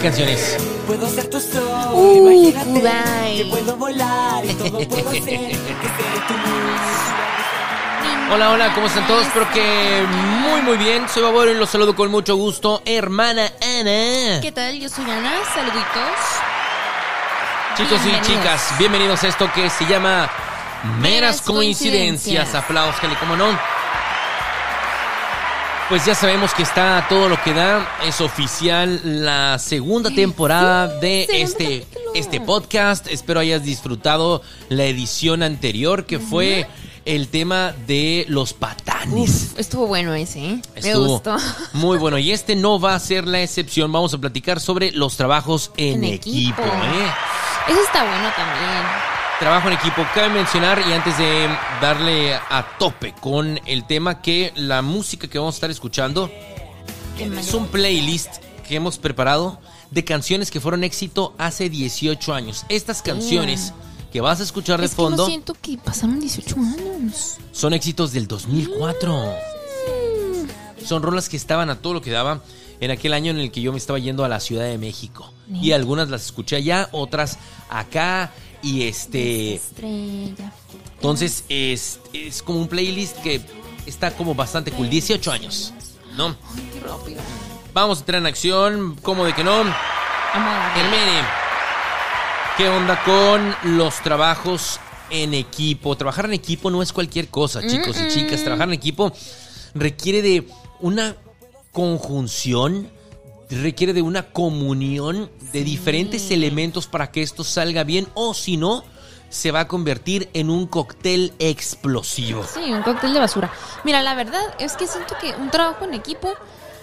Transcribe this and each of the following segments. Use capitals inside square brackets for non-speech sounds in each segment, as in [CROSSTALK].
canciones? Puedo ser tu sol, Uh, imagínate Kudai. que puedo volar y todo puedo hacer que sea tu luz. Hola, hola, ¿cómo están todos? Espero que muy, muy bien. Soy Babor y los saludo con mucho gusto. Hermana Ana. ¿Qué tal? Yo soy Ana. Saluditos. Chicos y chicas, bienvenidos a esto que se llama Meras Meras Coincidencias. Coincidencias. Aplausos, como no. Pues ya sabemos que está todo lo que da. Es oficial la segunda temporada de este, este podcast. Espero hayas disfrutado la edición anterior que fue el tema de los patanes. Uf, estuvo bueno ese, ¿eh? Me gustó. Muy [LAUGHS] bueno. Y este no va a ser la excepción. Vamos a platicar sobre los trabajos en, En equipo. equipo. ¿eh? Ese está bueno también. Trabajo en equipo. Cabe mencionar, y antes de darle a tope con el tema, que la música que vamos a estar escuchando es un playlist que hemos preparado de canciones que fueron éxito hace 18 años. Estas canciones que vas a escuchar de es que no fondo siento que pasaron 18 años. son éxitos del 2004. Son rolas que estaban a todo lo que daba en aquel año en el que yo me estaba yendo a la Ciudad de México. Y algunas las escuché allá, otras acá. Y este. Estrella. Entonces es, es como un playlist que está como bastante cool. 18 años. ¿No? Ay, qué rápido. Vamos a entrar en acción. ¿Cómo de que no? Hermene. ¿Qué onda con los trabajos en equipo? Trabajar en equipo no es cualquier cosa, chicos y chicas. Trabajar en equipo requiere de una conjunción, requiere de una comunión de diferentes elementos para que esto salga bien o si no, se va a convertir en un cóctel explosivo. Sí, un cóctel de basura. Mira, la verdad es que siento que un trabajo en equipo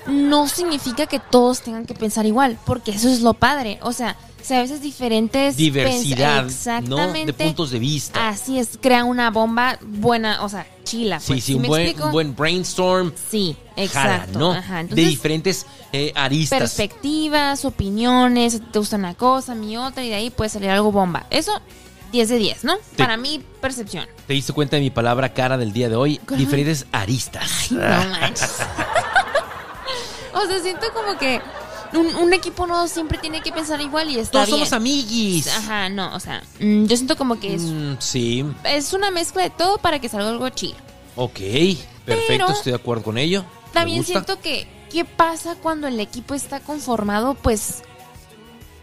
no significa que todos tengan que pensar igual, porque eso es lo padre. O sea, si a veces diferentes Diversidad, pens- ¿no? De Exactamente. puntos de vista. Así es, crea una bomba buena, o sea, chila. Sí, pues. sí, un me buen, un buen brainstorm. Sí, jala, exacto. ¿no? Ajá, de diferentes eh, aristas. perspectivas, opiniones, te gusta una cosa, mi otra, y de ahí puede salir algo bomba. Eso, 10 de 10, ¿no? Te- Para mi percepción. ¿Te diste cuenta de mi palabra cara del día de hoy? Diferentes aristas. No manches. [LAUGHS] o sea, siento como que un, un equipo no siempre tiene que pensar igual y está Todos bien. somos amiguis. Ajá, no, o sea, mm, yo siento como que es, Mm, sí, es una mezcla de todo para que salga algo chido. ok, perfecto, Pero- estoy de acuerdo con ello. También siento que, ¿qué pasa cuando el equipo está conformado? Pues,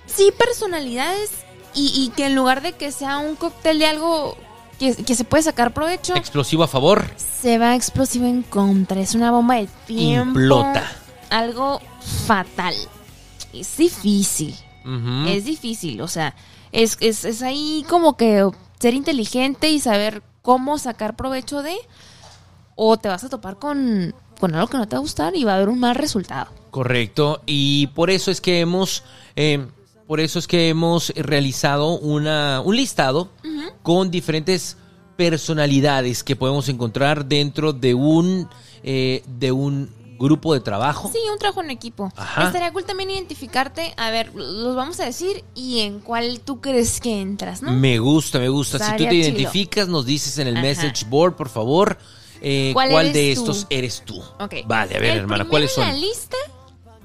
sí, personalidades y, y que en lugar de que sea un cóctel de algo que, que se puede sacar provecho, Explosivo a favor. se va explosivo en contra. Es una bomba de tiempo. Implota. Algo fatal. Es difícil. Es difícil. O sea, es, es, es ahí como que ser inteligente y saber cómo sacar provecho de. O te vas a topar con, con algo que no te va a gustar y va a haber un mal resultado. Correcto, y por eso es que hemos, eh, por eso es que hemos realizado una, un listado con diferentes personalidades que podemos encontrar dentro de un, eh, de un grupo de trabajo. Sí, un trabajo en equipo. Ajá. Estaría cool también identificarte. A ver, los vamos a decir y en cuál tú crees que entras, ¿no? Me gusta, me gusta. si tú te identificas, nos dices en el Ajá. message board, por favor, eh, ¿Cuál de tú? estos eres tú. Ok. Vale, a ver, El hermana, ¿cuáles en son? la lista,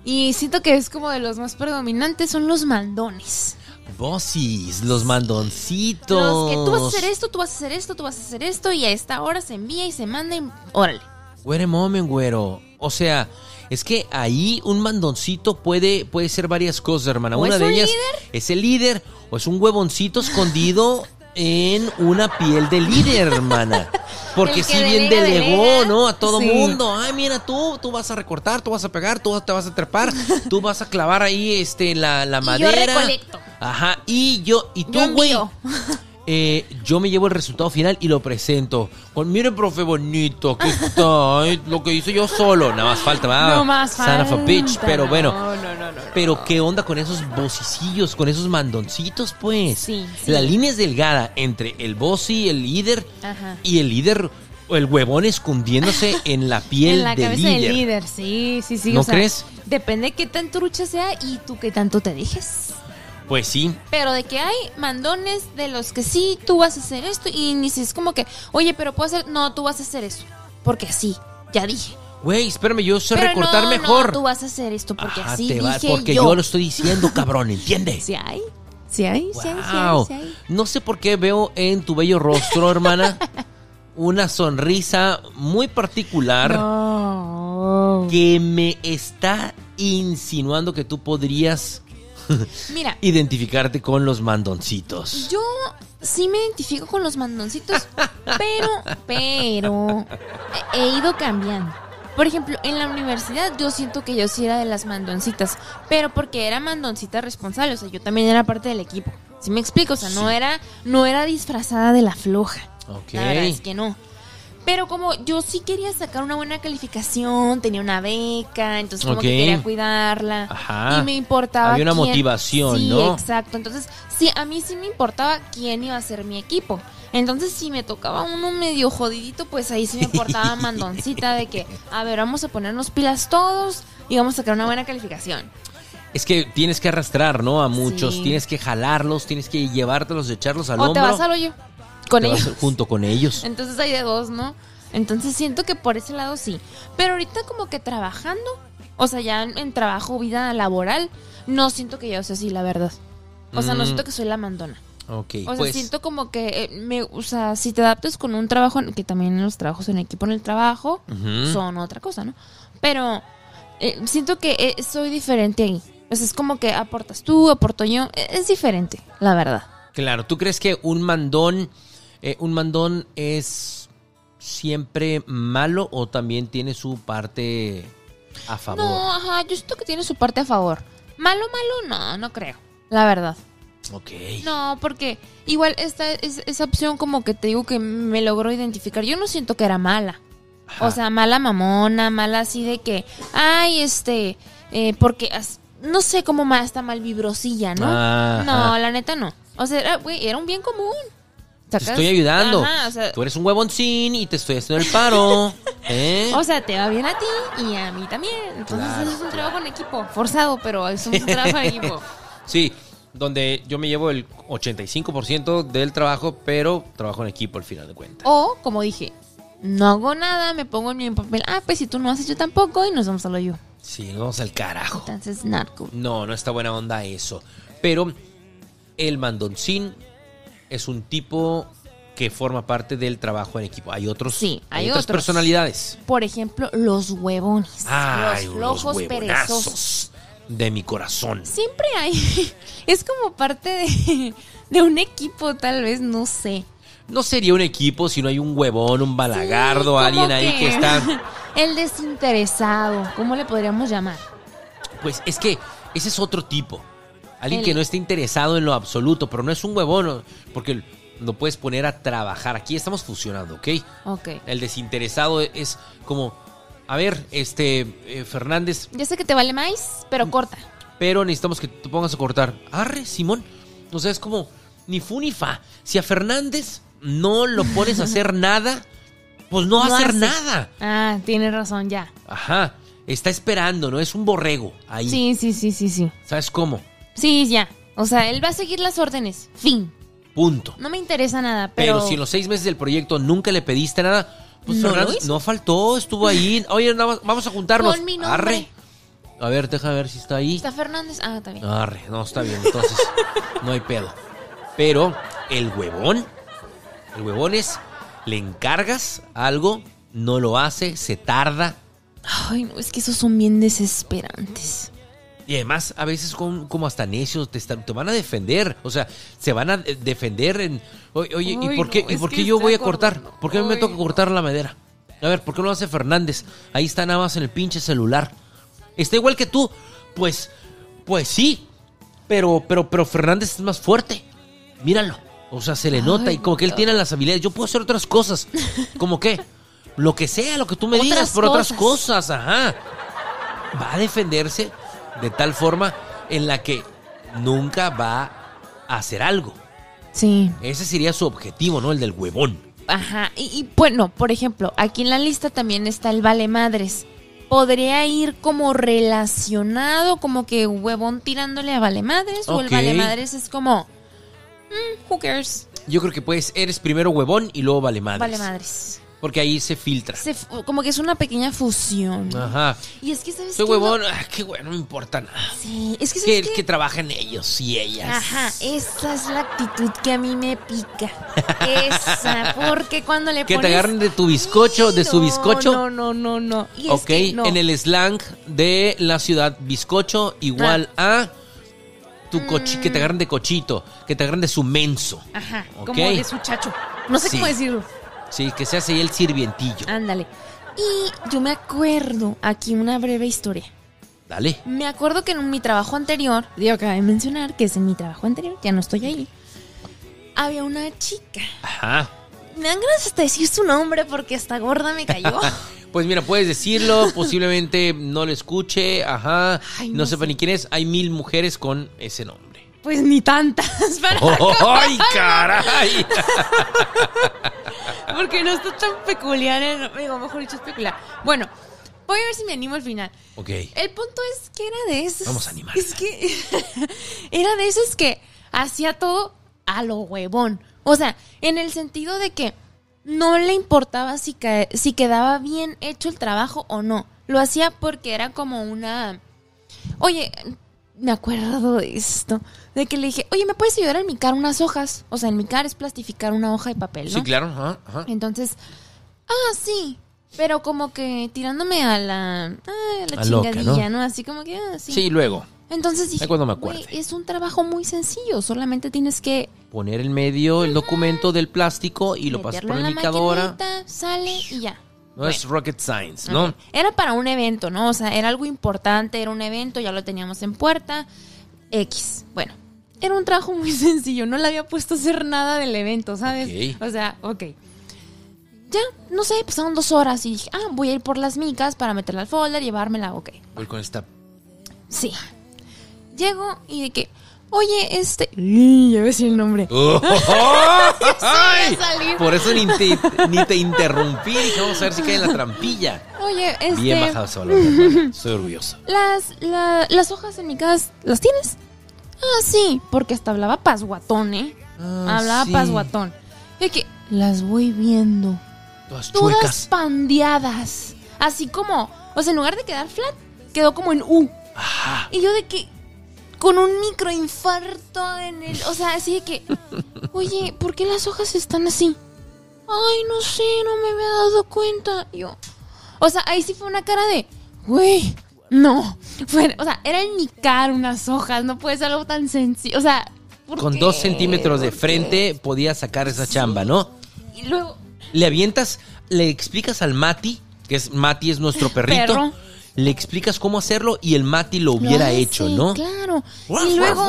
y siento que es como de los más predominantes, son los mandones. Bossis, los mandoncitos. Los que tú vas a hacer esto, tú vas a hacer esto, tú vas a hacer esto, y a esta hora se envía y se manda y órale. A moment, güero. O sea, es que ahí un mandoncito puede, puede ser varias cosas, hermana. ¿O Una es de un ellas líder? es el líder o es un huevoncito escondido en una piel de líder, hermana. Porque El que si bien delega, delegó, delega. ¿no? A todo Sí. mundo. Ay, mira tú, tú vas a recortar, tú vas a pegar, tú te vas a trepar, tú vas a clavar ahí este la, la [LAUGHS] Y yo madera. recolecto. Ajá, y yo, y tú, Yo güey. envío. Eh, yo me llevo el resultado final y lo presento. Con, mire, profe, bonito, aquí [LAUGHS] está. lo que hice yo solo. Nada más falta, ¿verdad? No más Son of a falta, bitch. Pero no, bueno. no, no, no, no. Pero qué onda con esos vocicillos, con esos mandoncitos, pues. Sí, sí. La línea es delgada entre el bossy, el líder, Ajá. y el líder, o el huevón escondiéndose [LAUGHS] en la piel en la del cabeza líder. del líder, sí, sí, sí. ¿No o sea, crees? Depende qué tan trucha sea y tú qué tanto te dejes. Pues sí. Pero de que hay mandones de los que sí, tú vas a hacer esto y ni si es como que, oye, pero puedo hacer, no, tú vas a hacer eso. Porque sí, ya dije. Güey, espérame, yo sé Pero recortar no, mejor. No, tú vas a hacer esto porque Ajá, así te dije porque yo. yo. lo estoy diciendo, cabrón, ¿entiendes? [LAUGHS] Sí hay, sí hay, sí hay, sí hay, Wow. sí hay. No sé por qué veo en tu bello rostro, hermana, [LAUGHS] una sonrisa muy particular No. que me está insinuando que tú podrías [LAUGHS] Mira, identificarte con los mandoncitos. yo sí me identifico con los mandoncitos, pero, pero he ido cambiando. Por ejemplo, en la universidad yo siento que yo sí era de las mandoncitas, pero porque era mandoncita responsable, o sea, yo también era parte del equipo. ¿Sí me explico? O sea, no era no era disfrazada de la floja. Ok. La verdad es que no. Pero como yo sí quería sacar una buena calificación, tenía una beca, entonces como que quería cuidarla. Ajá. Y me importaba Había una quién- motivación, sí, ¿no? exacto. Entonces, sí, a mí sí me importaba quién iba a ser mi equipo. Entonces, si me tocaba uno medio jodidito, pues ahí sí me importaba [LAUGHS] mandoncita de que, a ver, vamos a ponernos pilas todos y vamos a sacar una buena calificación. Es que tienes que arrastrar, ¿no? A muchos, Sí. tienes que jalarlos, tienes que llevártelos, echarlos al o te hombro. vas al hoyo con vas ellos. junto con ellos. Entonces hay de dos, ¿no? Entonces siento que por ese lado sí. Pero ahorita como que trabajando, o sea, ya en, en trabajo, vida laboral, no siento que yo sea así, la verdad. O sea, no Mm. siento que soy la mandona. Ok, O sea, pues siento como que eh, me, o sea, si te adaptas con un trabajo, que también los trabajos en equipo en el trabajo son otra cosa, ¿no? Pero eh, siento que eh, soy diferente ahí. O sea, es como que aportas tú, aporto yo. Eh, Es diferente, la verdad. Claro, ¿tú crees que un mandón, eh, un mandón es siempre malo o también tiene su parte a favor? No, ajá, yo siento que tiene su parte a favor. Malo, malo, no, no creo. La verdad. Ok. No, porque igual esta es, esa opción como que te digo que me logró identificar. Yo no siento que era mala. Ajá. O sea, mala mamona, mala así de que, ay, este, eh, porque, no sé cómo más está mal vibrosilla, ¿no? Ajá. No, la neta no. O sea, era, era un bien común. Te estoy ayudando. Ajá, o sea, Tú eres un huevoncín y te estoy haciendo el paro. [LAUGHS] ¿eh? o sea, te va bien a ti y a mí también. Entonces Claro, es un trabajo en equipo, forzado, pero es un [LAUGHS] trabajo en equipo. Sí, donde yo me llevo el 85% del trabajo, pero trabajo en equipo al final de cuentas. O, como dije, no hago nada, me pongo en mi papel. Ah, pues si tú no haces, yo tampoco, y nos vamos a lo yo. Sí, nos vamos al carajo. Entonces, cool. No, no está buena onda eso. Pero el mandoncín es un tipo que forma parte del trabajo en equipo. Hay otros, Sí, hay otras otros. personalidades. Por ejemplo, los huevones. Ay, los los flojos perezosos. huevonazos de mi corazón. Siempre hay. [LAUGHS] Es como parte de, [LAUGHS] de un equipo, tal vez, no sé. No sería un equipo si no hay un huevón, un balagardo, Sí, alguien ahí que está. [LAUGHS] El desinteresado, ¿cómo le podríamos llamar? Pues es que ese es otro tipo. Alguien El- que no está interesado en lo absoluto, pero no es un huevón, porque lo puedes poner a trabajar. Aquí estamos fusionando, ¿ok? Ok. El desinteresado es como, a ver, este, eh, Fernández, Ya sé que te vale más, pero corta. pero necesitamos que te pongas a cortar. Arre, Simón. O sea, es como, ni fu ni fa. Si a Fernández no lo pones a hacer [LAUGHS] nada, pues no va a hacer hace. nada. Ah, tienes razón, ya. Ajá. Está esperando, ¿no? Es un borrego ahí. Sí, sí, sí, sí, sí. ¿Sabes cómo? Sí, ya. O sea, él va a seguir las órdenes. Fin. Punto. No me interesa nada, pero... Pero, si en los seis meses del proyecto nunca le pediste nada, pues No Fernández no faltó, estuvo ahí. [LAUGHS] Oye, nada más, vamos a juntarnos. Pon mi nombre. Arre. A ver, deja ver si está ahí. ¿Está Fernández? Ah, está bien. Arre, no, está bien, entonces [LAUGHS] no hay pedo. Pero el huevón, el huevón es, le encargas algo, no lo hace, se tarda. Ay, no, es que esos son bien desesperantes. Y además, a veces con- como hasta necios te, están- te van a defender. O sea, se van a de- defender en... Oye, oye, ¿y por qué, no, y por qué yo voy a cortar? ¿Por qué mí me toca cortar la madera? A ver, ¿por qué no lo hace Fernández? Ahí está nada más en el pinche celular. Está igual que tú. Pues, pues sí. Pero, pero, pero Fernández es más fuerte. Míralo. O sea, se le nota y como que él tiene las habilidades. Yo puedo hacer otras cosas. ¿Como qué? Lo que sea, lo que tú me digas, por otras cosas, ajá. Va a defenderse de tal forma en la que nunca va a hacer algo. Sí. Ese sería su objetivo, ¿no? El del huevón. Ajá. Y, y, bueno, por ejemplo, aquí en la lista también está el vale madres. Podría ir como relacionado, como que huevón tirándole a vale madres. O el vale madres es como. mm, who cares? Yo creo que pues eres primero huevón y luego vale madres. Vale madres. Porque ahí se filtra. Se como que es una pequeña fusión. Ajá. Y es que, ¿sabes Soy qué? huevón, ah, qué bueno, no me importa nada. Sí, es que, Que, ¿sabes qué? que trabajen ellos y ellas. Ajá, esa es la actitud que a mí me pica. Esa, porque cuando le Que te pones- agarren de tu bizcocho, de su No, bizcocho. No, no, no, no. Y es que no. en el slang de la ciudad, bizcocho igual Ah. a tu cochi, que te agarren de cochito, que te agarren de su menso. Ajá, Ok. como de su chacho. No sé Sí. cómo decirlo. Sí, que se hace ahí el sirvientillo. Ándale. Y yo me acuerdo, aquí una breve historia. Dale. Me acuerdo que en mi trabajo anterior, digo, acabo de mencionar que es en mi trabajo anterior, ya no estoy ahí. Había una chica. Ajá. Me dan ganas hasta decir su nombre porque esta gorda me cayó. [LAUGHS] Pues mira, puedes decirlo, [LAUGHS] posiblemente no lo escuche, ajá, Ay, no, no sepa sé. ni quién es. Hay mil mujeres con ese nombre. pues ni tantas. [LAUGHS] Para ¡Ay, caray! Porque no está tan peculiar. el- Digo, mejor dicho, es peculiar. Bueno, voy a ver si me animo al final. Ok. El punto es que era de esos. Vamos a animarla. Es que [LAUGHS] era de esos que hacía todo a lo huevón. O sea, en el sentido de que no le importaba si, ca- si quedaba bien hecho el trabajo o no. Lo hacía porque era como una. Oye, me acuerdo de esto. De que le dije, oye, ¿me puedes ayudar a enmicar unas hojas? O sea, enmicar es plastificar una hoja de papel, ¿no? Sí, claro, ajá, ajá. Entonces, ah, sí. Pero como que tirándome a la, ah, a la A loca, chingadilla, ¿no? ¿no? Así como que, ah, sí. Sí, luego, Entonces dije, cuando me "Güey, acuerde". es un trabajo muy sencillo. Solamente tienes que poner en medio el documento del plástico y lo pasas por la la maquinita, sale y ya. No es rocket science, ¿no? Ajá. Era para un evento, ¿no? O sea, era algo importante, era un evento, ya lo teníamos en puerta. X. Bueno, era un trabajo muy [LAUGHS] sencillo, no le había puesto a hacer nada del evento, ¿sabes? Ok. O sea, ok. Ya, no sé, pasaron dos horas y dije, ah, voy a ir por las micas para meterla al folder, llevármela, ok. Voy con esta. Sí. Llego y de que, oye, este. Y ya ves el nombre. [LAUGHS] ¡Oh! [LAUGHS] ¡Ay! Por eso ni te, ni te interrumpí. Dije, vamos a ver si cae en la trampilla. Oye, este. Bien bajado solo. Estoy orgulloso. Las, la- las hojas en mi casa, ¿las tienes? Ah, sí, porque hasta hablaba pasguatón, ¿eh? Ah, hablaba sí. pasguatón. Y que las voy viendo. Todas Todas chuecas. pandeadas. Así como, o sea, en lugar de quedar flat, quedó como en U. Ajá. Y yo de que, con un microinfarto en el. O sea, así de que, oye, ¿por qué las hojas están así? Ay, no sé, no me había dado cuenta. Yo, o sea, ahí sí fue una cara de, güey, no. Fue, o sea, era enmicar unas hojas, no puede ser algo tan sencillo. O sea, ¿por Con qué? dos centímetros de frente podías sacar esa chamba, ¿no? Y luego, Le avientas, le explicas al Mati, que es Mati es nuestro perrito. Perro. Le explicas cómo hacerlo y el Mati lo hubiera lo hace, hecho, ¿no? Claro. Y luego.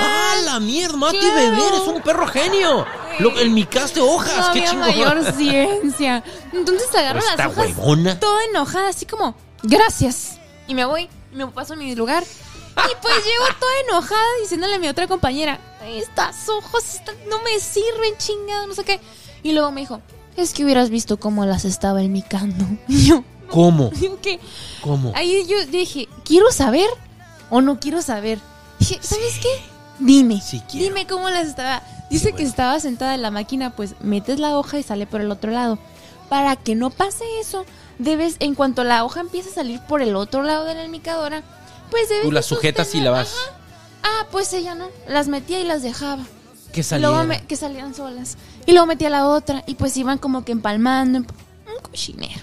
¡Ah, la mierda! Mati Claro. Beber es un perro genio. Lo, el micaste hojas, no qué había mayor ciencia. Entonces agarro Pero las hojas huevona. toda enojada, así como, gracias. Y me voy, y me paso a mi lugar. Y pues [LAUGHS] llego toda enojada diciéndole a mi otra compañera, estas hojas están- no me sirven, chingada, no sé qué. Y luego me dijo, es que hubieras visto cómo las estaba enmicando. [LAUGHS] Y yo, ¿Cómo? [LAUGHS] ¿Cómo? ahí yo dije, ¿quiero saber o no quiero saber? Dije, ¿sabes qué? Dime. Sí quiero. Dime cómo las estaba. Dice Sí, que estaba sentada en la máquina, pues metes la hoja y sale por el otro lado. Para que no pase eso, debes, en cuanto la hoja empiece a salir por el otro lado de la enmicadora, pues debes. Tú las sujetas y la vas. Ajá. Ah, pues ella no. Las metía y las dejaba. Que me- que salían solas. Y luego metía la otra y pues iban como que empalmando. emp- Un cochinero.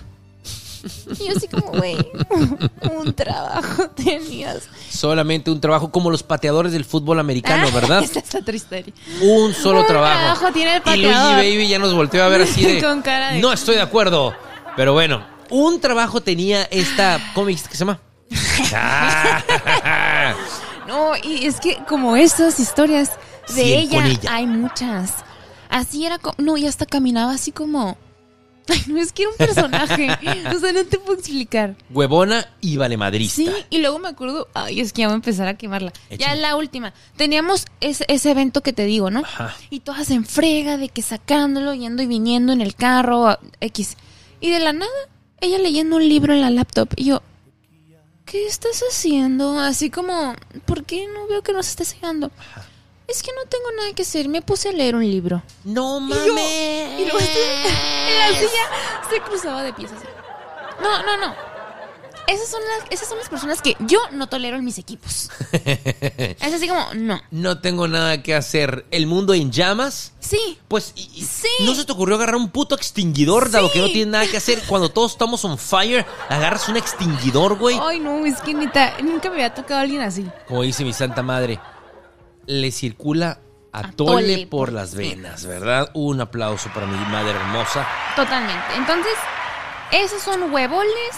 Y yo así como, güey, [LAUGHS] un trabajo [LAUGHS] tenías. Solamente un trabajo como los pateadores del fútbol americano, Ah, ¿verdad? [LAUGHS] Esa es otra historia. Un solo Un trabajo. trabajo tiene el y Luigi pateador. Baby ya nos volteó a ver así de. Con cara de- No estoy de acuerdo. Pero bueno, un trabajo tenía esta. ¿Cómo dijiste que se llama? Ah. No, y es que como esas historias de ella, hay muchas. Así era como, no, y hasta caminaba así como, [LAUGHS] ay, no es que era un personaje, [LAUGHS] o sea, no te puedo explicar. Huevona y valemadrista. Sí, y luego me acuerdo, ay, es que ya voy a empezar a quemarla. Ya Échale. es la última. Teníamos ese, ese evento que te digo, ¿no? Ajá. Y todas en frega de que sacándolo, yendo y viniendo en el carro, X. Y de la nada, ella leyendo un libro en la laptop. Y yo, ¿qué estás haciendo? Así como, ¿por qué no veo que nos estés llegando? Es que no tengo nada que hacer, me puse a leer un libro. No Y yo- Y luego [LAUGHS] en la silla se cruzaba de pies así. No, no, no. Esas son, las, esas son las personas que yo no tolero en mis equipos. [LAUGHS] es así como, no. No tengo nada que hacer. ¿El mundo en llamas? Sí. Pues, y- y- Sí. ¿no se te ocurrió agarrar un puto extinguidor, dado Sí. que no tiene nada que hacer? Cuando todos estamos on fire, agarras un extinguidor, güey. Ay, no, es que neta, nunca me había tocado alguien así. Como dice mi santa madre, le circula atole, Atole por las venas, ¿verdad? Un aplauso para mi madre hermosa. Totalmente. Entonces, esos son huevoles,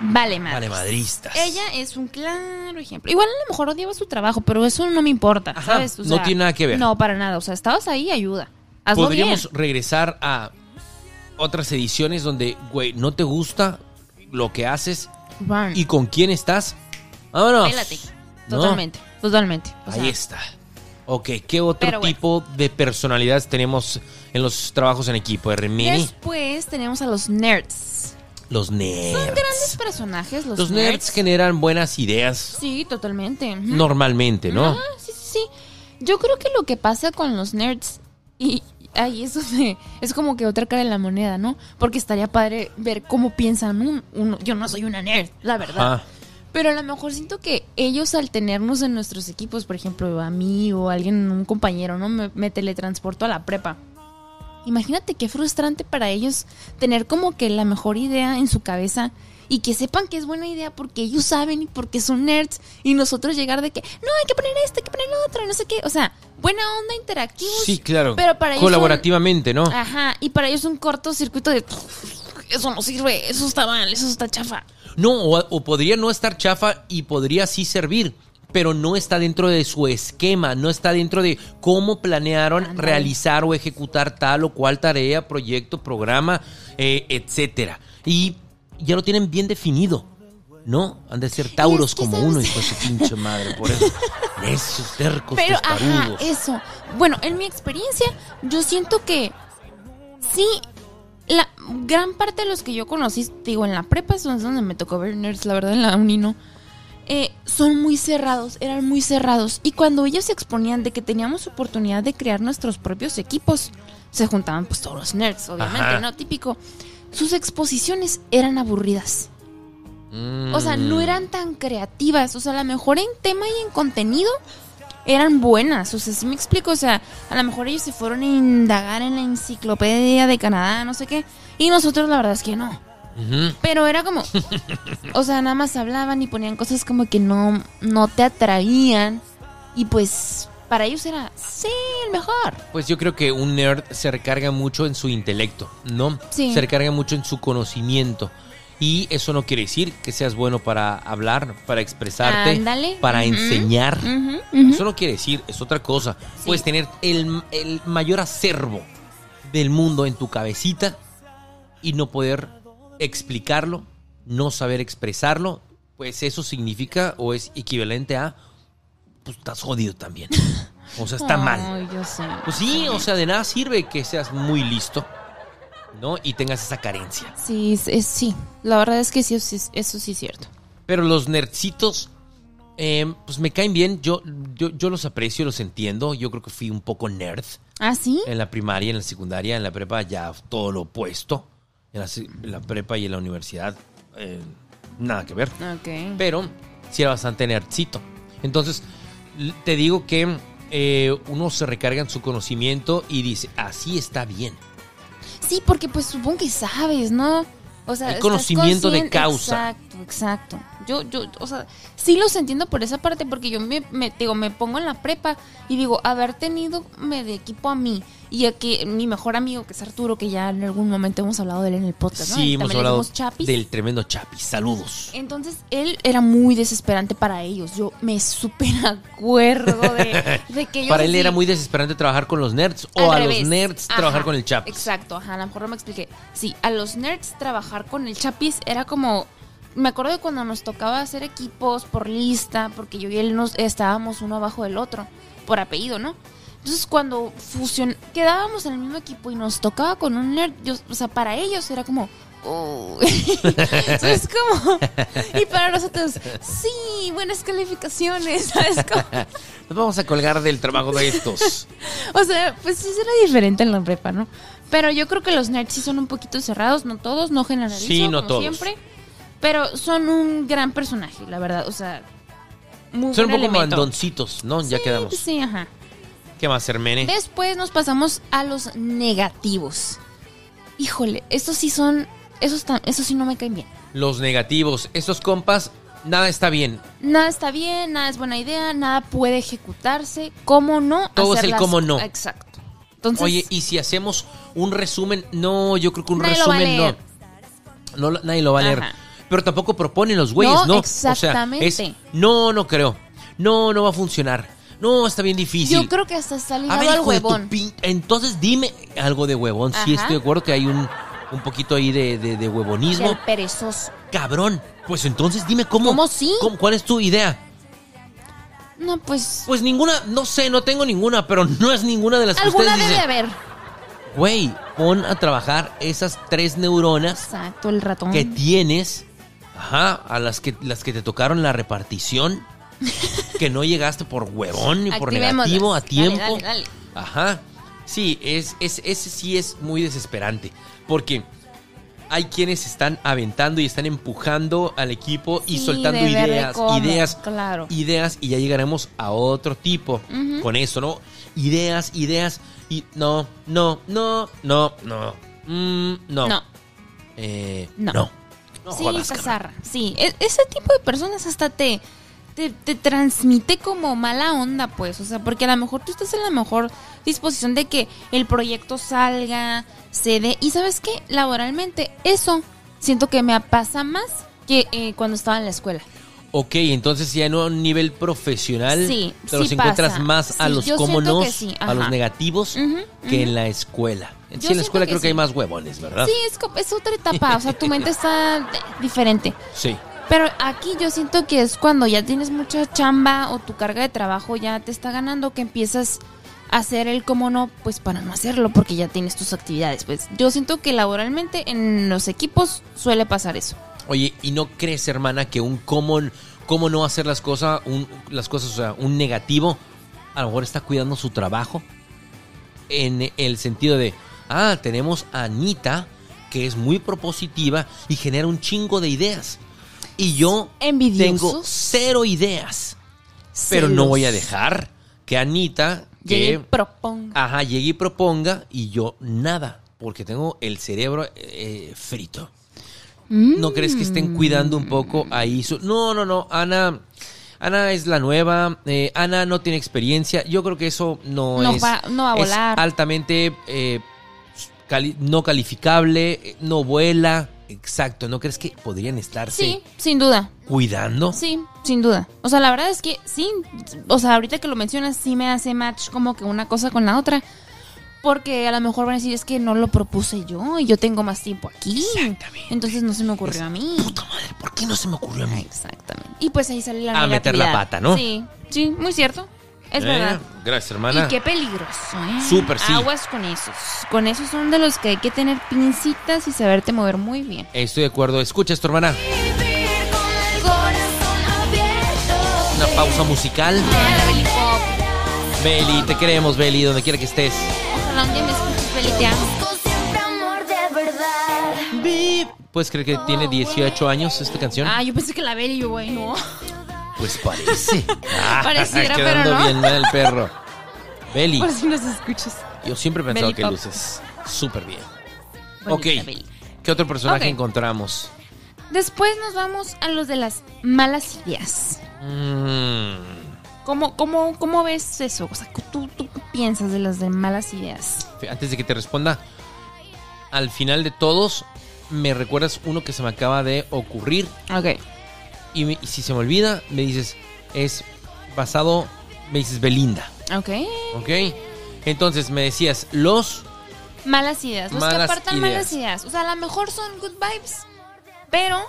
vale madres. Vale, madristas. Ella es un claro ejemplo. Igual a lo mejor odiaba su trabajo, pero eso no me importa, Ajá, ¿sabes? O no tiene nada que ver. No, para nada. O sea, estabas ahí, ayuda. Hazlo Podríamos bien. regresar a otras ediciones donde, güey, no te gusta lo que haces Burn. y con quién estás. Vámonos. Pélate. ¿No? Totalmente, totalmente. O sea, Ahí está. Ok, ¿qué otro bueno. tipo de personalidades tenemos en los trabajos en equipo? Después tenemos a los nerds. los nerds. Son grandes personajes, los, Los nerds generan buenas ideas Sí, totalmente. Normalmente, ¿no? Sí, sí, sí. Yo creo que lo que pasa con los nerds y ahí eso de- [LAUGHS] es como que otra cara de la moneda, ¿no? Porque estaría padre ver cómo piensan un, uno. Yo no soy una nerd, la verdad. Ajá. Pero a lo mejor siento que ellos al tenernos en nuestros equipos, por ejemplo, a mí o a alguien, un compañero, ¿no? Me, me teletransporto a la prepa. Imagínate qué frustrante para ellos tener como que la mejor idea en su cabeza y que sepan que es buena idea porque ellos saben y porque son nerds y nosotros llegar de que, no, hay que poner esto, hay que poner lo otro, y no sé qué. O sea, buena onda, interactivos. Sí, claro. Pero para ellos Colaborativamente, ¿no? Ajá, y para ellos un cortocircuito de, eso no sirve, eso está mal, eso está chafa. No, o, o podría no estar chafa y podría sí servir, pero no está dentro de su esquema, no está dentro de cómo planearon realizar o ejecutar tal o cual tarea, proyecto, programa, eh, etcétera. Y ya lo tienen bien definido. ¿No? Han de ser tauros que, como ¿sabes? uno, hijo de su pinche madre, por eso. [LAUGHS] Necios, tercos, Pero, ajá, eso. Bueno, en mi experiencia, yo siento que sí, la gran parte de los que yo conocí, digo, en la prepa es donde me tocó ver nerds, la verdad, en la uni no. eh, son muy cerrados, eran muy cerrados. Y cuando ellos se exponían de que teníamos oportunidad de crear nuestros propios equipos, se juntaban pues todos los nerds, obviamente, Ajá. ¿no? Típico. Sus exposiciones eran aburridas. O sea, no Mm. eran tan creativas. O sea, a lo mejor en tema y en contenido eran buenas. O sea, si me explico. O sea, a lo mejor ellos se fueron a indagar en la enciclopedia de Canadá, no sé qué. Y nosotros la verdad es que no. Pero era como... [LAUGHS] o sea, nada más hablaban y ponían cosas como que no, no te atraían. Y pues para ellos era, sí, el mejor. Pues yo creo que un nerd se recarga mucho en su intelecto, ¿no? Sí. Se recarga mucho en su conocimiento. Y eso no quiere decir que seas bueno para hablar, para expresarte, Ándale. para Ujú. enseñar. Ujú, ujú. Eso no quiere decir, es otra cosa. Sí. Puedes tener el, el mayor acervo del mundo en tu cabecita y no poder explicarlo, no saber expresarlo, pues eso significa o es equivalente a, pues estás jodido también. [LAUGHS] O sea, está mal. Ay, yo sé. Pues sí, o sea, de nada sirve que seas muy listo, ¿no? Y tengas esa carencia. Sí, es- sí. La verdad es que sí, eso sí- es cierto. Pero los nerdcitos, eh, pues me caen bien. Yo, yo, yo los aprecio, los entiendo. Yo creo que fui un poco nerd ¿Ah, sí? en la primaria, en la secundaria, en la prepa, ya todo lo opuesto. En la, se- en la prepa y en la universidad, eh, nada que ver. Ok. Pero sí era bastante nerdcito. Entonces, te digo que eh, uno se recarga en su conocimiento y dice, así está bien. Sí, porque pues supongo que sabes, ¿no? O sea, El conocimiento de causa. Exacto, exacto. Yo, yo, o sea, sí los entiendo por esa parte, porque yo me, me, digo, me pongo en la prepa y digo, haber tenido me de equipo a mí y a que mi mejor amigo, que es Arturo, que ya en algún momento hemos hablado de él en el podcast, ¿no? Sí, hemos hablado Chapis. del tremendo Chapis. Saludos. Entonces, él era muy desesperante para ellos. Yo me súper acuerdo de, de [LAUGHS] que ellos Para él era muy desesperante trabajar con los nerds o a revés. los nerds Ajá, trabajar con el Chapis. Exacto, ajá, a lo mejor no me expliqué. Sí, a los nerds trabajar con el Chapis era como. Me acuerdo de cuando nos tocaba hacer equipos por lista, porque yo y él nos estábamos uno abajo del otro, por apellido, ¿no? Entonces cuando fusion quedábamos en el mismo equipo y nos tocaba con un nerd, yo- o sea, para ellos era como, Uy. Eso es como. Y para nosotros, sí, buenas calificaciones, ¿sabes cómo? [LAUGHS] Nos vamos a colgar del trabajo de estos. [LAUGHS] O sea, pues sí será diferente en la prepa, ¿no? Pero yo creo que los nerds sí son un poquito cerrados, no todos, no generalizo, Sí, no como todos. siempre. Pero son un gran personaje, la verdad. O sea, muy Son un poco elemento. mandoncitos, ¿no? Ya quedamos. Sí, ajá. ¿Qué más, Hermene? Después nos pasamos a los negativos. Híjole, estos sí son. Esos, tan, esos sí no me caen bien. Los negativos. Estos compas, nada está bien. Nada está bien, nada es buena idea, nada puede ejecutarse. ¿Cómo no? Todo es el las- cómo no. Exacto. Entonces, Oye, y si hacemos un resumen, no, yo creo que un Nadie lo va a resumen no. no. Nadie lo va a leer. Pero tampoco proponen los güeyes, No, ¿no? exactamente. O sea, es, no, no creo. No, no va a funcionar. No, está bien difícil. yo creo que hasta está A ligado ver, al de tu huevón. Entonces dime algo de huevón. Sí, estoy de acuerdo que hay un, un poquito ahí de, de, de huevonismo. Del perezoso. Cabrón. Pues entonces dime cómo. ¿Cómo sí? cómo- ¿Cuál es tu idea? No, pues. Pues ninguna, no sé, no tengo ninguna, pero no es ninguna de las que ustedes debe dicen. haber. Güey, pon a trabajar esas tres neuronas Exacto, el ratón. que tienes, ajá, a las que, las que te tocaron la repartición, que no llegaste por huevón ni por negativo a Dale, tiempo. dale, dale. Ajá. Sí, es, es, ese sí es muy desesperante. Porque hay quienes están aventando y están empujando al equipo y soltando ideas, cómo, ideas, claro. ideas, y ya llegaremos a otro tipo con eso, ¿no? Ideas, ideas, y no, no, no, no, no, mm, no. No. Eh, No. no. No sí, jodas. Sí, e- ese tipo de personas hasta te, te, te transmite como mala onda, pues. O sea, porque a lo mejor tú estás en la mejor disposición de que el proyecto salga, se dé. Y sabes qué, laboralmente, eso siento que me pasa más que eh, cuando estaba en la escuela. Ok, entonces ya en un nivel profesional Sí, te los encuentras más a Sí, los cómo no, a los negativos que en la escuela. Sí, en la escuela creo que hay sí. más huevones, ¿verdad? Sí, es, es otra etapa. O sea, tu mente está diferente. Sí. Pero aquí yo siento que es cuando ya tienes mucha chamba o tu carga de trabajo ya te está ganando que empiezas a hacer el cómo no, pues para no hacerlo porque ya tienes tus actividades. Pues yo siento que laboralmente en los equipos suele pasar eso. Oye, ¿y no crees, hermana, que un cómo, cómo no hacer las cosas, un, las cosas, o sea, un negativo, a lo mejor está cuidando su trabajo? En el sentido de, ah, tenemos a Anita, que es muy propositiva y genera un chingo de ideas. Y yo Envidiosos. tengo cero ideas. Pero no voy a dejar que Anita, que que, proponga. ajá, llegue y proponga y yo nada, porque tengo el cerebro eh, frito. ¿No crees que estén cuidando un poco ahí? su- No, no, no. Ana, Ana es la nueva. eh, Ana no tiene experiencia. Yo creo que eso no, No es. va- no va a es volar. altamente eh, cali- no calificable, eh, no vuela. Exacto. ¿No crees que podrían estarse Sí, sin duda. cuidando? Sí, sin duda. O sea, la verdad es que sí. O sea, ahorita que lo mencionas, sí me hace match como que una cosa con la otra. Porque a lo mejor van a decir, es que no lo propuse yo y yo tengo más tiempo aquí. Exactamente. Entonces no se me ocurrió a mí. Puta madre, ¿por qué no se me ocurrió a mí? Exactamente. Y pues ahí sale la A meter la pata, ¿no? Sí, sí, muy cierto. Es Eh, verdad. Gracias, hermana. Y qué peligroso, ¿eh? Súper, sí. Aguas con esos. Con esos son de los que hay que tener pincitas y saberte mover muy bien. Estoy de acuerdo. Escucha esto, hermana. Vivir con el corazón abierto. Una pausa musical. Beli te queremos, Beli, donde quiera que estés. Ojalá un día me escuches, Beli, te amo. ¿Puedes creer que tiene 18 años esta canción? Ah, yo pensé que la Beli, yo, güey, no. Pues parece. [LAUGHS] Ah, Pareciera, quedando pero no. bien el perro. [LAUGHS] Beli, Por si nos escuchas. yo siempre he pensado que Pop. luces súper bien. Bonita ok. ¿Qué otro personaje Ok. encontramos? Después nos vamos a los de las malas ideas. Mm, ¿Cómo, cómo, cómo ves eso? O sea, ¿tú, ¿tú qué piensas de las de malas ideas? antes de que te responda, al final de todos, me recuerdas uno que se me acaba de ocurrir. Ok. Y, me- y si se me olvida, me dices, es basado, me dices Belinda. Ok. ¿Ok? Entonces me decías, los Malas ideas. Los Malas que apartan ideas. malas ideas. O sea, a lo mejor son good vibes. Pero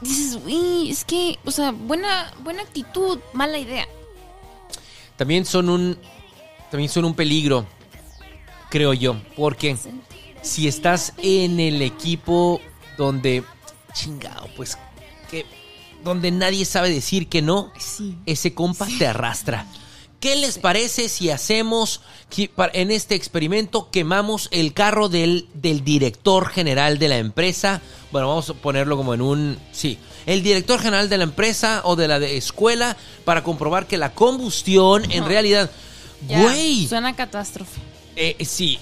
dices, uy, es que, o sea, buena, buena actitud, mala idea. también son un también son un peligro, creo yo, porque si estás en el equipo donde, chingado, pues, que, donde nadie sabe decir que no, Sí. ese compa te arrastra. ¿Qué les parece si hacemos en este experimento quemamos el carro del, del director general de la empresa? Bueno, vamos a ponerlo como en un... Sí, el director general de la empresa o de la de escuela para comprobar que la combustión en realidad... Ya, Güey, Suena catástrofe. eh, sí,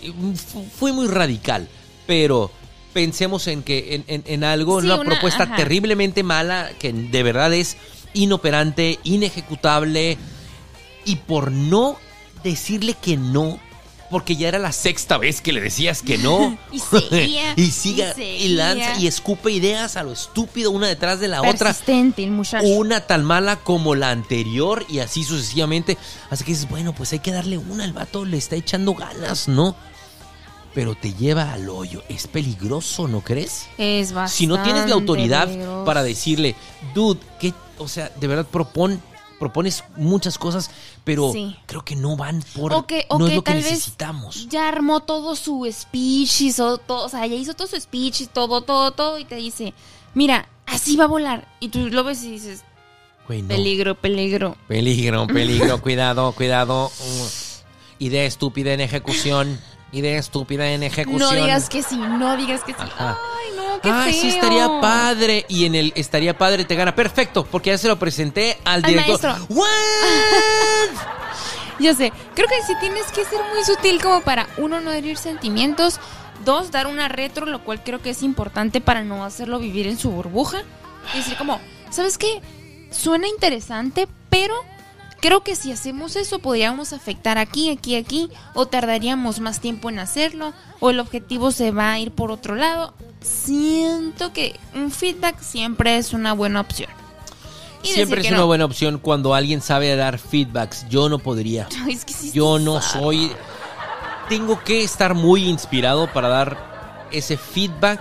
fu- fui muy radical, pero pensemos en que en, en- en algo, en Sí, una, una- propuesta ajá. terriblemente mala, que de verdad es inoperante, inejecutable, y por no decirle que no, porque ya era la sexta vez que le decías que no, [LAUGHS] Y seguía, [LAUGHS] y siga, y y, lanza, y escupe ideas a lo estúpido una detrás de la otra. El. Una tan mala como la anterior y así sucesivamente. Así que dices, bueno, pues hay que darle una. El vato le está echando ganas, ¿no? Pero te lleva al hoyo. Es peligroso, ¿no crees? Es bastante Si no tienes la autoridad peligroso. para decirle, dude, que, o sea, de verdad propon, propones muchas cosas, pero Sí. creo que no van por. O que, o no que es lo que tal vez necesitamos. ya armó todo su speech, hizo todo, o sea, ya hizo todo su speech y todo, todo, todo, y te dice, mira, así va a volar. Y tú lo ves y dices, Güey, no. peligro, peligro. Peligro, peligro, [LAUGHS] cuidado, cuidado. Idea estúpida en ejecución. Idea estúpida en ejecución. No digas que sí, no digas que sí. Ajá. Ay, no, qué feo. sí estaría padre. Y en el estaría padre te gana. Perfecto, porque ya se lo presenté al Al director. maestro. [LAUGHS] Yo sé, creo que sí tienes que ser muy sutil como para, uno, no herir sentimientos, dos, dar una retro, lo cual creo que es importante para no hacerlo vivir en su burbuja. Y decir como, ¿sabes qué? Suena interesante, pero creo que si hacemos eso podríamos afectar aquí, aquí, aquí, o tardaríamos más tiempo en hacerlo, o el objetivo se va a ir por otro lado. Siento que un feedback siempre es una buena opción. Y Siempre es una no. buena opción cuando alguien sabe dar feedbacks. Yo no podría. [LAUGHS] Ay, es que sí Yo no zarra. soy. Tengo que estar muy inspirado para dar ese feedback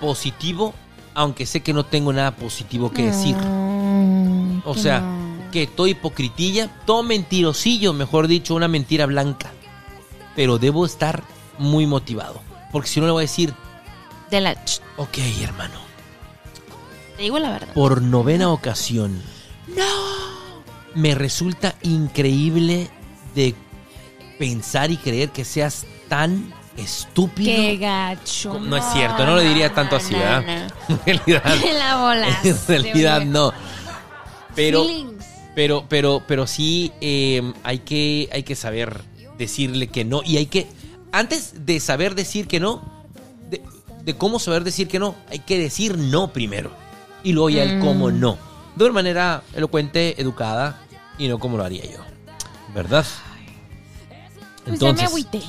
positivo, aunque sé que no tengo nada positivo que decir. O sea. Que todo hipocritilla, todo mentirosillo, mejor dicho, una mentira blanca. Pero debo estar muy motivado. Porque si no le voy a decir, De la... ok, hermano, Te digo la verdad. por novena ocasión. Me resulta increíble de pensar y creer que seas tan estúpido. Qué gacho. No es cierto, no lo diría tanto así, ¿verdad? [LAUGHS] En realidad, [LAUGHS] En la bola. en realidad no. Pero. Pero, pero, pero sí eh, hay que, hay que saber decirle que no y hay que, antes de saber decir que no, de, de cómo saber decir que no, hay que decir no primero y luego ya el Mm. cómo no, de una manera elocuente, educada y no como lo haría yo, ¿verdad? Pues ya me agüité.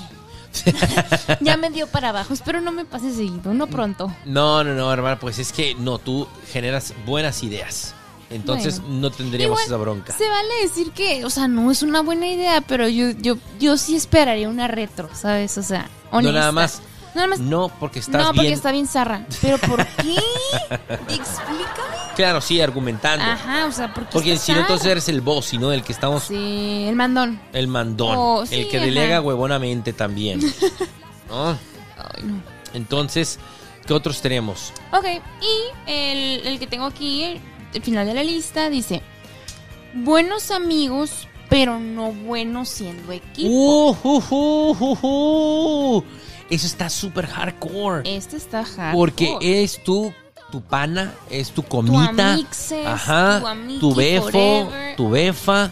[LAUGHS] ya me dio para abajo. Espero no me pase seguido, no pronto. No, no, no, hermano, pues es que no, tú generas buenas ideas. Entonces Bueno. no tendríamos Igual, esa bronca. Se vale decir que, o sea, no es una buena idea, pero yo, yo, yo sí esperaría una retro, ¿sabes? O sea, honesta. No nada más. Nada más. No, porque estás no, porque bien. está bien zarra. ¿Pero por [LAUGHS] qué? Explícame. Claro, sí, argumentando. Ajá, o sea, porque Porque si no, entonces eres el boss y no el que estamos. Sí, el mandón. El mandón. Oh, el que ajá. delega huevonamente también. [LAUGHS] ¿No? Ay, no. Entonces, ¿qué otros tenemos? Ok, y el, el que tengo aquí, el, final de la lista, dice: Buenos amigos, pero no buenos siendo equipo. Uh. Eso está súper hardcore. Este está hardcore. Porque es tu, tu pana, es tu tu comita. amixes, Ajá, tu amiki tu befo, forever. tu befa.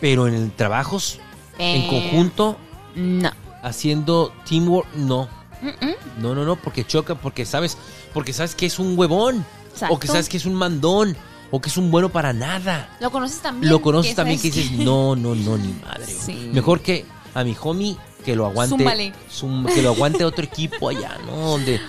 Pero en el trabajos, en conjunto, No. haciendo teamwork, no. No, no, no, porque choca, porque sabes, porque sabes que es un huevón, Exacto. o que sabes que es un mandón, o que es un bueno para nada. Lo conoces también. Lo conoces también que dices, no, no, no, ni madre. Sí. Mejor que a mi homie que lo aguante, que lo aguante otro equipo allá, ¿no? Donde,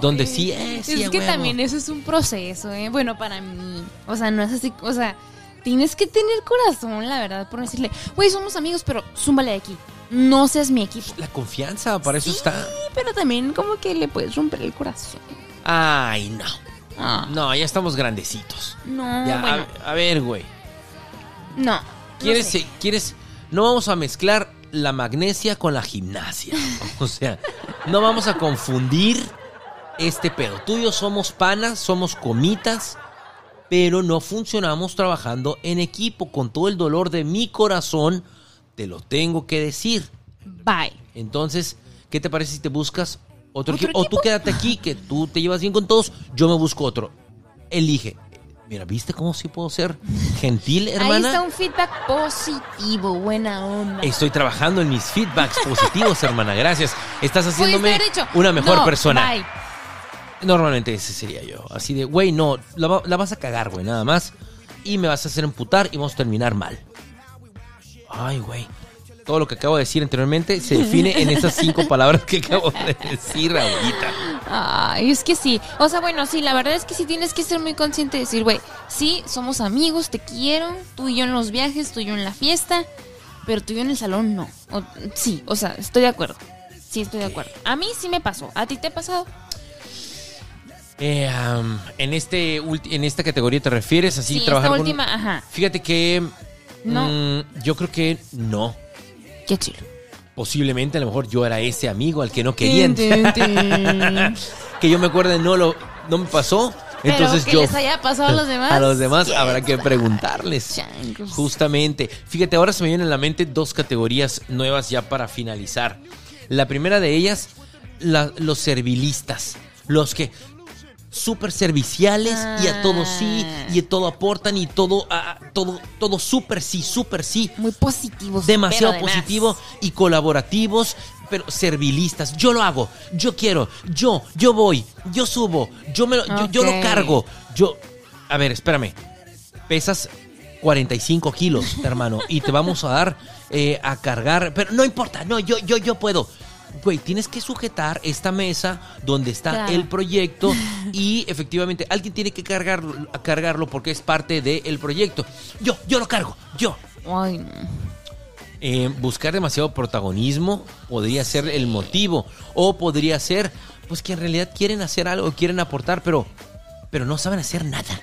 donde sí, eh, sí, es a que huevo. también eso es un proceso, ¿eh? Bueno, para mí. O sea, no es así. O sea, tienes que tener corazón, la verdad, por decirle, güey, somos amigos, pero zúmbale de aquí. No seas mi equipo. La confianza, para eso Sí, está. pero también como que le puedes romper el corazón. Ay, no. Ah, No, ya estamos grandecitos. no, Ya, bueno, a, a ver, güey. no. ¿Quieres, no sé. ¿Quieres? No vamos a mezclar la magnesia con la gimnasia. [LAUGHS] O sea, no vamos a confundir este pedo. Tú y yo somos panas, somos comitas, pero no funcionamos trabajando en equipo. Con todo el dolor de mi corazón, te lo tengo que decir. Bye. Entonces, ¿qué te parece si te buscas otro, ¿Otro equipo? O tú quédate aquí, que tú te llevas bien con todos, yo me busco otro. Elige. Mira, ¿viste cómo sí puedo ser gentil, Ahí está hermana? un feedback positivo, buena onda. Estoy trabajando en mis feedbacks positivos, hermana. Gracias. Estás haciéndome una mejor "No, persona. bye". Normalmente ese sería yo. Así de, güey, no, la, la vas a cagar, güey, nada más. Y me vas a hacer emputar y vamos a terminar mal. Ay, güey. Todo lo que acabo de decir anteriormente se define en esas cinco [LAUGHS] palabras que acabo de decir ahorita. Ay, es que sí. O sea, bueno, sí, la verdad es que sí tienes que ser muy consciente de decir, güey, sí, somos amigos, te quiero, tú y yo en los viajes, tú y yo en la fiesta, pero tú y yo en el salón no. O- sí, o sea, estoy de acuerdo. Sí, estoy de acuerdo. A mí sí me pasó. ¿A ti te ha pasado? Eh, en, este en esta categoría te refieres así sí, trabajar esta con- última, ajá. Fíjate que No. mm, yo creo que no. Qué chido. Posiblemente a lo mejor yo era ese amigo al que no querían. [LAUGHS] que yo me acuerde no lo no me pasó. Pero Entonces que yo les haya pasado a los demás. A los demás ¿quién habrá que preguntarles. Changos. Justamente. Fíjate, ahora se me vienen a la mente dos categorías nuevas ya para finalizar. La primera de ellas, la- los servilistas. Los que súper serviciales y a todo sí Ah. y a todo aportan y todo ah, todo todo súper sí, súper sí. Muy positivos. Demasiado pero positivo y colaborativos, pero servilistas. Yo lo hago, yo quiero, yo, yo voy, yo subo, yo me lo, yo, yo lo cargo. Yo, a ver, espérame. Pesas 45 kilos, hermano, y te vamos a dar eh, a cargar, pero no importa, no, yo, yo, yo puedo. Güey, tienes que sujetar esta mesa donde está Claro. el proyecto [LAUGHS] y efectivamente alguien tiene que cargarlo, cargarlo porque es parte del proyecto. Yo, yo lo cargo, yo. Ay, no. Eh, buscar demasiado protagonismo podría ser el motivo. O podría ser, pues que en realidad quieren hacer algo, quieren aportar, pero, pero no saben hacer nada.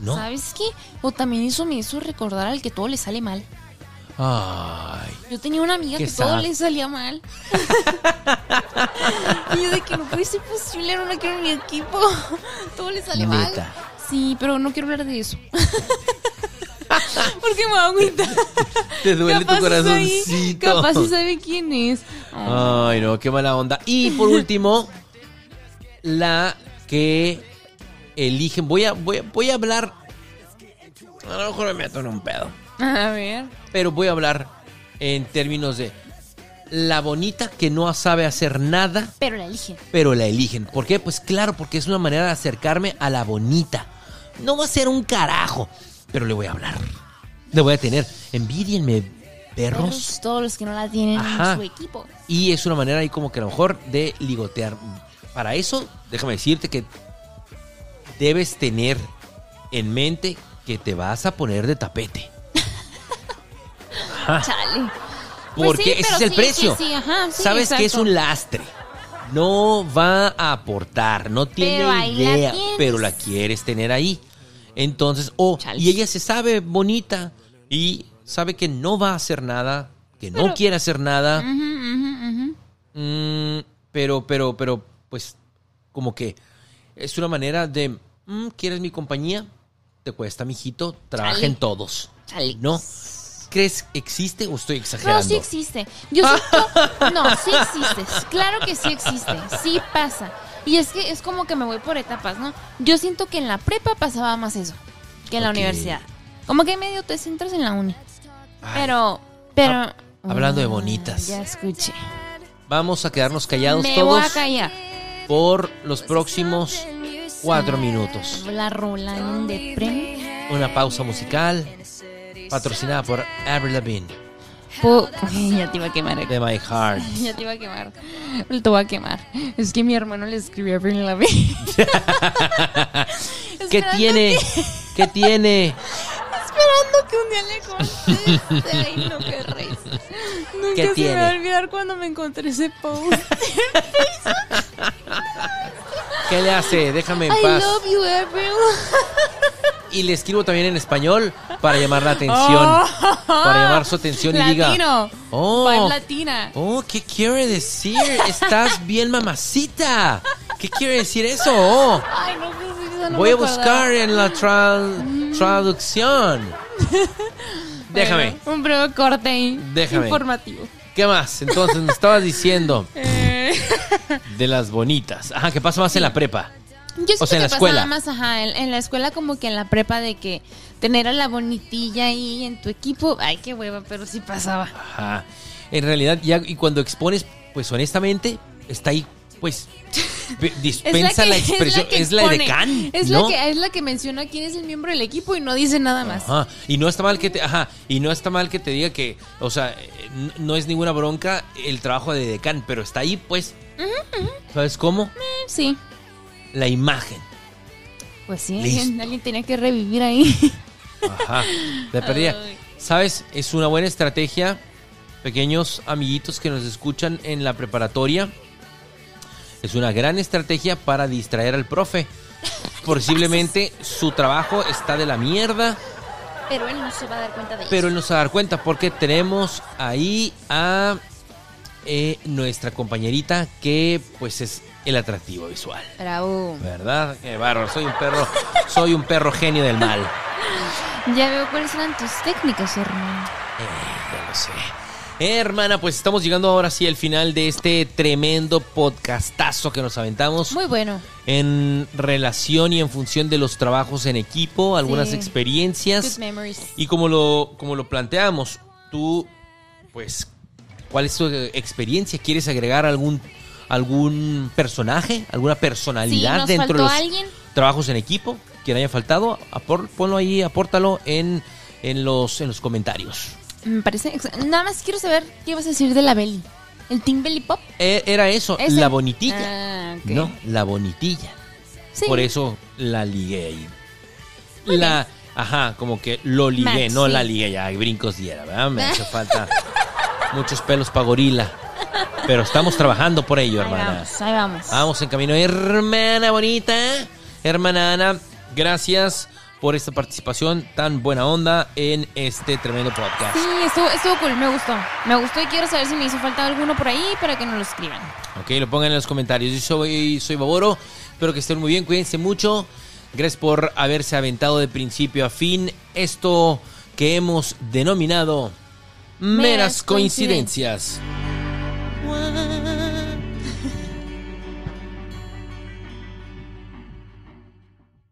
¿No? ¿Sabes qué? O también eso me hizo recordar al que todo le sale mal. Ay. Yo tenía una amiga que todo le salía mal. [LAUGHS] y yo de que no puede ser posible, no la quiero mi equipo. [LAUGHS] todo le sale mal. Sí, pero no quiero hablar de eso. [LAUGHS] Porque me va a agüitar. Te duele Capaz tu corazoncito. Capaz sí sabe quién es. Oh. Ay, no, qué mala onda. Y por último, la que eligen. Voy a, voy voy a hablar. A lo mejor me meto en un pedo. A ver. Pero voy a hablar en términos de la bonita que no sabe hacer nada Pero la eligen. pero la eligen. ¿Por qué? Pues claro, porque es una manera de acercarme a la bonita. No va a ser un carajo, pero le voy a hablar. Le voy a tener. Envidienme, perros. Perros, todos los que no la tienen Ajá. en su equipo. Y es una manera ahí como que a lo mejor de ligotear. Para eso, déjame decirte que debes tener en mente que te vas a poner de tapete. Ajá. Chale. Pues Porque sí, ese es el sí, precio. sí, ajá, Sabes que es un lastre. No va a aportar, no tiene Pero ahí la idea, pero la quieres tener ahí. Entonces, o Chale. y ella se sabe bonita y sabe que no va a hacer nada, que no quiere hacer nada. Ujú, ujú, ujú. Mm, pero, pero, pero, pues, como que es una manera de, mm, ¿quieres mi compañía? Te cuesta, mijito, trabajen Chale. todos. Chale. ¿No? ¿Crees existe o estoy exagerando? No, sí existe. Yo siento. [LAUGHS] No, sí existe. Claro que sí existe. Sí pasa. Y es que es como que me voy por etapas, ¿no? Yo siento que en la prepa pasaba más eso que en la universidad. Como que medio te centras en la uni. Ay, Pero. Pero. hab- hablando de Ah, bonitas. Ya escuché. Vamos a quedarnos callados Me todos voy a callar. por los próximos cuatro minutos. La rola en de premio. Una pausa musical patrocinada por Avril Lavigne Po- [LAUGHS] ya te iba a quemar. de My Heart. [LAUGHS] Ya te iba a quemar. Te voy a quemar. Es que mi hermano le escribió a Avril Lavigne. [LAUGHS] ¿Qué tiene? que- ¿Qué tiene? Esperando que un día le conteste. Ay, no, qué risa. Nunca ¿Qué se tiene? me va a olvidar cuando me encontré ese post. ¿Qué le hace? Déjame en I paz. love you, Avril. Y le escribo también en español para llamar la atención. Para llamar su atención y diga. Latino. Oh. Vibe latina. Oh, ¿qué quiere decir? Estás bien, mamacita. ¿Qué quiere decir eso? Ay, no, pues, eso no Voy a buscar en la tra- traducción. [LAUGHS] Déjame. Bueno, un breve corte. Déjame. Informativo. ¿Qué más? Entonces me estabas diciendo [LAUGHS] Eh, de las bonitas. Ajá, ¿qué pasa más en la prepa? Yo O sea, en la escuela. pasaba más, ajá, en, en la escuela como que en la prepa de que tener a la bonitilla ahí en tu equipo, ay, qué hueva, pero sí pasaba. Ajá. En realidad, ya y cuando expones, pues honestamente, está ahí, pues, [LAUGHS] pe- dispensa [LAUGHS] la, expresión. Es la, de. Can. Es, ¿no? la que, es la que menciona quién es el miembro del equipo y no dice nada más. Ajá. Y no está mal que te, ajá, y no está mal que te diga que, o sea, no es ninguna bronca el trabajo de decán, pero está ahí, pues. ¿Sabes cómo? Eh, Sí, La imagen. pues sí, Listo. [LAUGHS] alguien, tenía que revivir ahí. Ajá. De perdida. ¿Sabes? Es una buena estrategia. Pequeños amiguitos que nos escuchan en la preparatoria. Es una gran estrategia para distraer al profe. Posiblemente su trabajo está de la mierda, Pero él no se va a dar cuenta de eso. pero él no se va a dar cuenta porque tenemos ahí a eh, nuestra compañerita que pues es el atractivo visual. Bravo. ¿Verdad? Qué bárbaro. Soy un perro, soy un perro genio del mal. Ya veo cuáles eran tus técnicas, hermano. Eh, ya lo sé. Eh, hermana, pues estamos llegando ahora sí al final de este tremendo podcastazo que nos aventamos Muy bueno. en relación y en función de los trabajos en equipo, algunas Sí. experiencias. Good memories. Y como lo, como lo planteamos, tú, pues, ¿cuál es tu experiencia? ¿Quieres agregar algún, algún personaje, alguna personalidad Sí, dentro de los alguien. trabajos en equipo? Quien haya faltado, apor- ponlo ahí, apórtalo en, en, los, en los comentarios. Me parece. Nada más quiero saber qué ibas a decir de la Belly. ¿El Team Belly Pop? Eh, Era eso, Ese. la bonitilla. Ah, ok. No, la bonitilla. Sí. Por eso la ligué ahí. Muy la, ajá, como que lo ligué, no sí. la ligué ya, brincos diera, ¿verdad? Me [LAUGHS] hace falta muchos pelos para gorila. Pero estamos trabajando por ello, Ahí hermana. vamos, ahí vamos. Vamos en camino, hermana bonita. Hermana Ana, gracias por esta participación tan buena onda en este tremendo podcast. Sí, estuvo, estuvo cool, me gustó. Me gustó y quiero saber si me hizo falta alguno por ahí para que nos lo escriban. Ok, lo pongan en los comentarios. Yo soy, soy Baboro. Espero que estén muy bien. Cuídense mucho. Gracias por haberse aventado de principio a fin esto que hemos denominado meras Meras coincidencias. one.